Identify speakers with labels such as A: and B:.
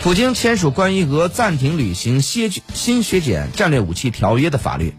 A: 普京签署关于俄暂停履行削新削减战略武器条约的法律。